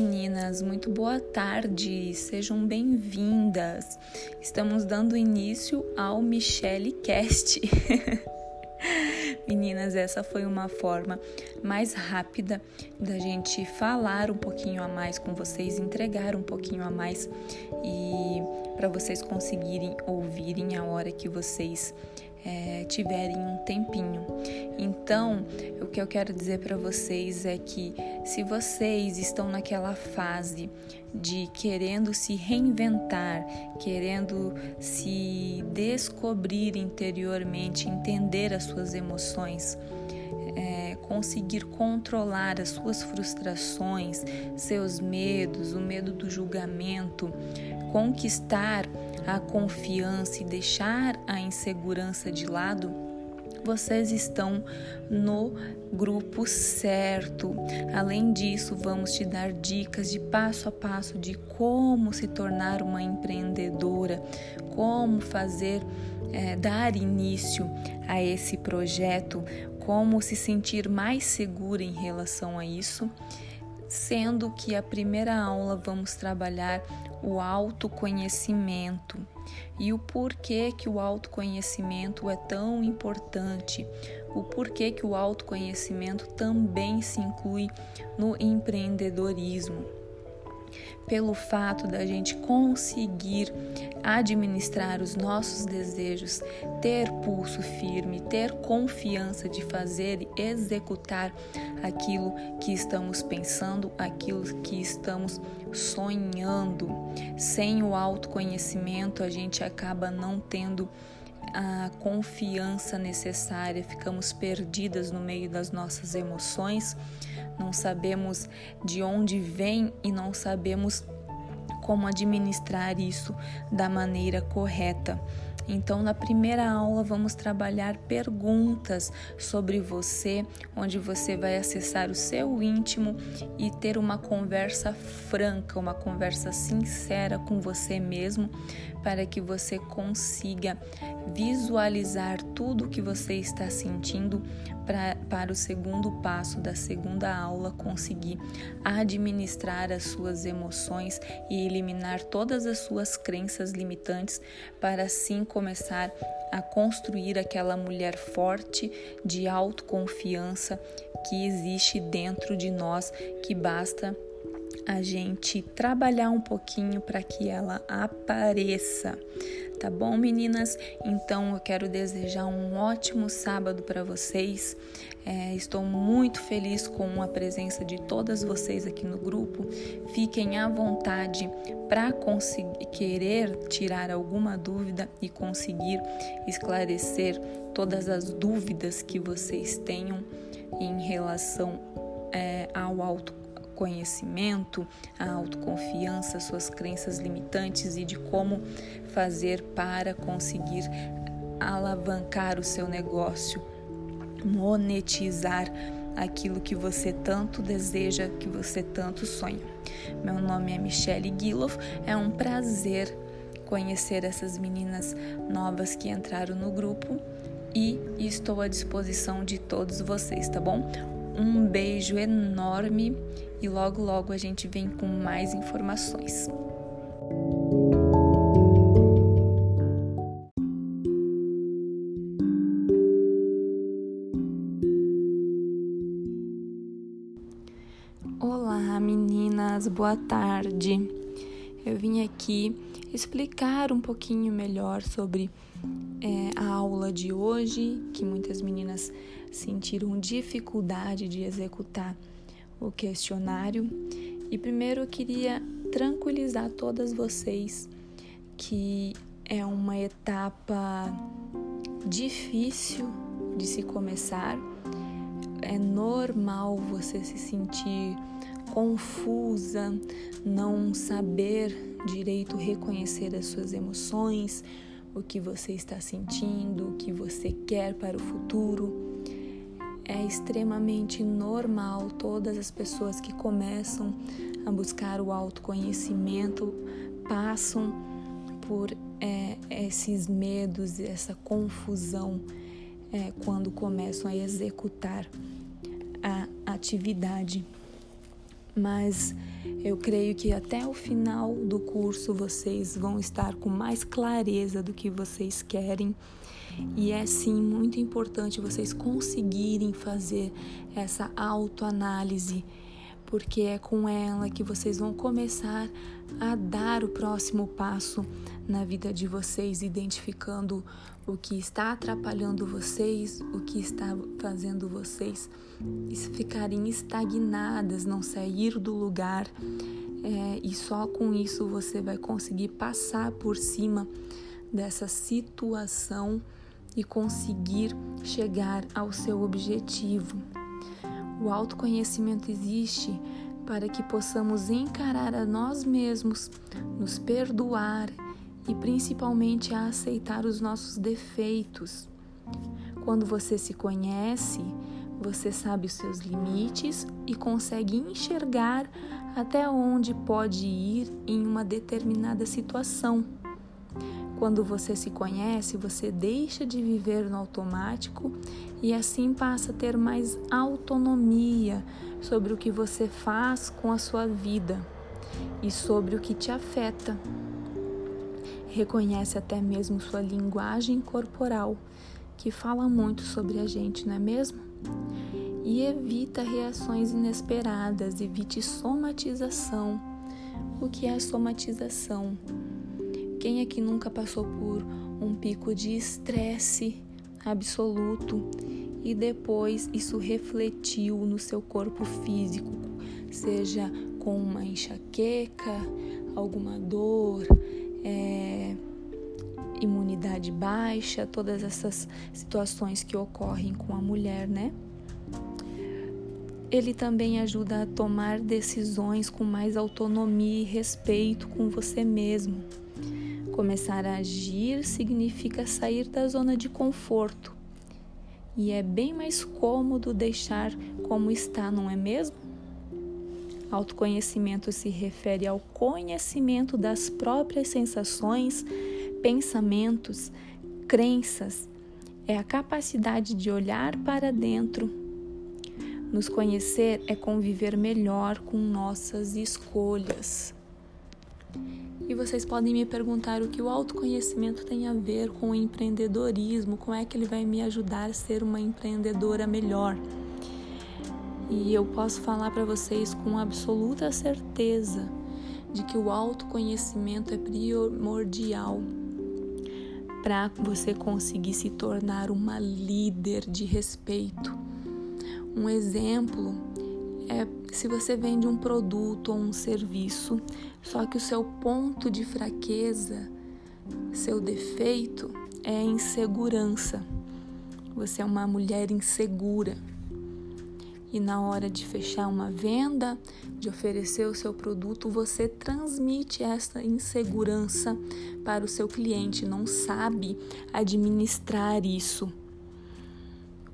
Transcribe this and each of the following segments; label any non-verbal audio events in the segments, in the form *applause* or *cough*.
meninas, muito boa tarde, sejam bem-vindas. Estamos dando início ao Michelle Cast. *laughs* Meninas, essa foi uma forma mais rápida da gente falar um pouquinho a mais com vocês, entregar um pouquinho a mais e para vocês conseguirem ouvirem a hora que vocês é, tiverem um tempinho. Então, o que eu quero dizer para vocês é que se vocês estão naquela fase de querendo se reinventar, querendo se descobrir interiormente, entender as suas emoções, conseguir controlar as suas frustrações, seus medos, o medo do julgamento, conquistar a confiança e deixar a insegurança de lado, vocês estão no grupo certo. Além disso, vamos te dar dicas de passo a passo de como se tornar uma empreendedora, como fazer, é, dar início a esse projeto, como se sentir mais segura em relação a isso. Sendo que a primeira aula vamos trabalhar o autoconhecimento e o porquê que o autoconhecimento é tão importante, o porquê que o autoconhecimento também se inclui no empreendedorismo pelo fato da gente conseguir administrar os nossos desejos, ter pulso firme, ter confiança de fazer e executar aquilo que estamos pensando, aquilo que estamos sonhando. Sem o autoconhecimento, a gente acaba não tendo a confiança necessária, ficamos perdidas no meio das nossas emoções, não sabemos de onde vem e não sabemos como administrar isso da maneira correta. Então, na primeira aula, vamos trabalhar perguntas sobre você, onde você vai acessar o seu íntimo e ter uma conversa franca, uma conversa sincera com você mesmo, para que você consiga visualizar tudo o que você está sentindo pra, para o segundo passo da segunda aula, conseguir administrar as suas emoções e eliminar todas as suas crenças limitantes para assim começar a construir aquela mulher forte de autoconfiança que existe dentro de nós, que basta a gente trabalhar um pouquinho para que ela apareça. Tá bom, meninas? Então eu quero desejar um ótimo sábado para vocês. É, estou muito feliz com a presença de todas vocês aqui no grupo. Fiquem à vontade para conseguir querer tirar alguma dúvida e conseguir esclarecer todas as dúvidas que vocês tenham em relação é, ao auto conhecimento, a autoconfiança, suas crenças limitantes e de como fazer para conseguir alavancar o seu negócio, monetizar aquilo que você tanto deseja, que você tanto sonha. Meu nome é Michelle Guiloff, é um prazer conhecer essas meninas novas que entraram no grupo e estou à disposição de todos vocês, tá bom? Um beijo enorme e logo logo a gente vem com mais informações. Olá meninas, boa tarde. Eu vim aqui explicar um pouquinho melhor sobre é, a aula de hoje, que muitas meninas sentiram dificuldade de executar o questionário e primeiro eu queria tranquilizar todas vocês que é uma etapa difícil de se começar. É normal você se sentir confusa, não saber direito reconhecer as suas emoções, o que você está sentindo, o que você quer para o futuro extremamente normal todas as pessoas que começam a buscar o autoconhecimento passam por é, esses medos, essa confusão é, quando começam a executar a atividade. Mas eu creio que até o final do curso vocês vão estar com mais clareza do que vocês querem. E é sim muito importante vocês conseguirem fazer essa autoanálise, porque é com ela que vocês vão começar a dar o próximo passo na vida de vocês, identificando o que está atrapalhando vocês, o que está fazendo vocês ficarem estagnadas, não sair do lugar. É, e só com isso você vai conseguir passar por cima dessa situação e conseguir chegar ao seu objetivo. O autoconhecimento existe para que possamos encarar a nós mesmos, nos perdoar e principalmente a aceitar os nossos defeitos. Quando você se conhece, você sabe os seus limites e consegue enxergar até onde pode ir em uma determinada situação. Quando você se conhece, você deixa de viver no automático e assim passa a ter mais autonomia sobre o que você faz com a sua vida e sobre o que te afeta. Reconhece até mesmo sua linguagem corporal, que fala muito sobre a gente, não é mesmo? E evita reações inesperadas, evite somatização. O que é somatização? Quem aqui nunca passou por um pico de estresse absoluto e depois isso refletiu no seu corpo físico, seja com uma enxaqueca, alguma dor, é, imunidade baixa, todas essas situações que ocorrem com a mulher, né? Ele também ajuda a tomar decisões com mais autonomia e respeito com você mesmo. Começar a agir significa sair da zona de conforto. E é bem mais cômodo deixar como está, não é mesmo? Autoconhecimento se refere ao conhecimento das próprias sensações, pensamentos, crenças. É a capacidade de olhar para dentro. Nos conhecer é conviver melhor com nossas escolhas. E vocês podem me perguntar o que o autoconhecimento tem a ver com o empreendedorismo, como é que ele vai me ajudar a ser uma empreendedora melhor. E eu posso falar para vocês com absoluta certeza de que o autoconhecimento é primordial para você conseguir se tornar uma líder de respeito. Um exemplo é se você vende um produto ou um serviço, só que o seu ponto de fraqueza, seu defeito é a insegurança. Você é uma mulher insegura e na hora de fechar uma venda, de oferecer o seu produto, você transmite essa insegurança para o seu cliente, não sabe administrar isso.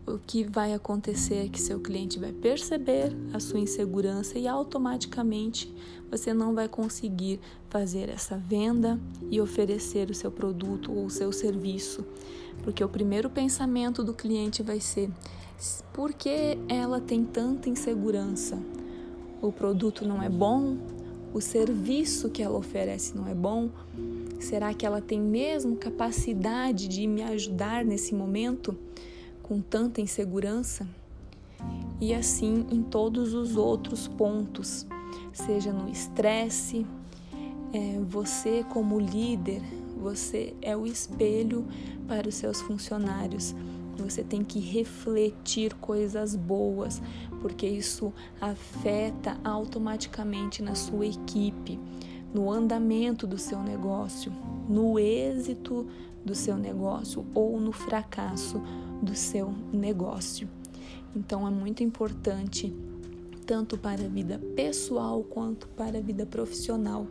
O que vai acontecer é que seu cliente vai perceber a sua insegurança e automaticamente você não vai conseguir fazer essa venda e oferecer o seu produto ou o seu serviço, porque o primeiro pensamento do cliente vai ser: por que ela tem tanta insegurança? O produto não é bom? O serviço que ela oferece não é bom? Será que ela tem mesmo capacidade de me ajudar nesse momento com tanta insegurança? E assim em todos os outros pontos, seja no estresse, é, você como líder, você é o espelho para os seus funcionários você tem que refletir coisas boas, porque isso afeta automaticamente na sua equipe, no andamento do seu negócio, no êxito do seu negócio ou no fracasso do seu negócio. Então é muito importante, tanto para a vida pessoal quanto para a vida profissional.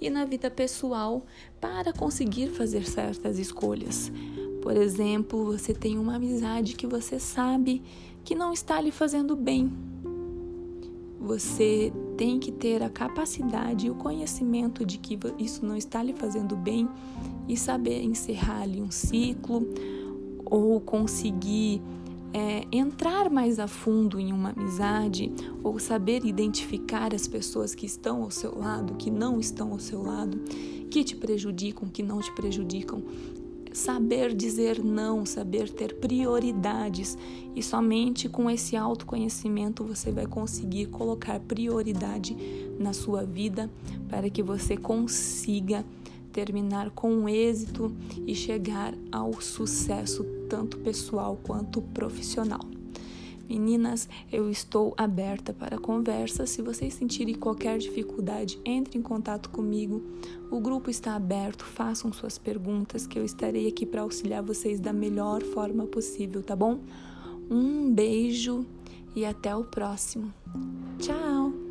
E na vida pessoal, para conseguir fazer certas escolhas. Por exemplo, você tem uma amizade que você sabe que não está lhe fazendo bem. Você tem que ter a capacidade e o conhecimento de que isso não está lhe fazendo bem e saber encerrar ali um ciclo ou conseguir é, entrar mais a fundo em uma amizade ou saber identificar as pessoas que estão ao seu lado, que não estão ao seu lado, que te prejudicam, que não te prejudicam, saber dizer não, saber ter prioridades e somente com esse autoconhecimento você vai conseguir colocar prioridade na sua vida para que você consiga terminar com êxito e chegar ao sucesso tanto pessoal quanto profissional. Meninas, eu estou aberta para conversa. Se vocês sentirem qualquer dificuldade, entre em contato comigo. O grupo está aberto, façam suas perguntas que eu estarei aqui para auxiliar vocês da melhor forma possível, tá bom? Um beijo e até o próximo. Tchau!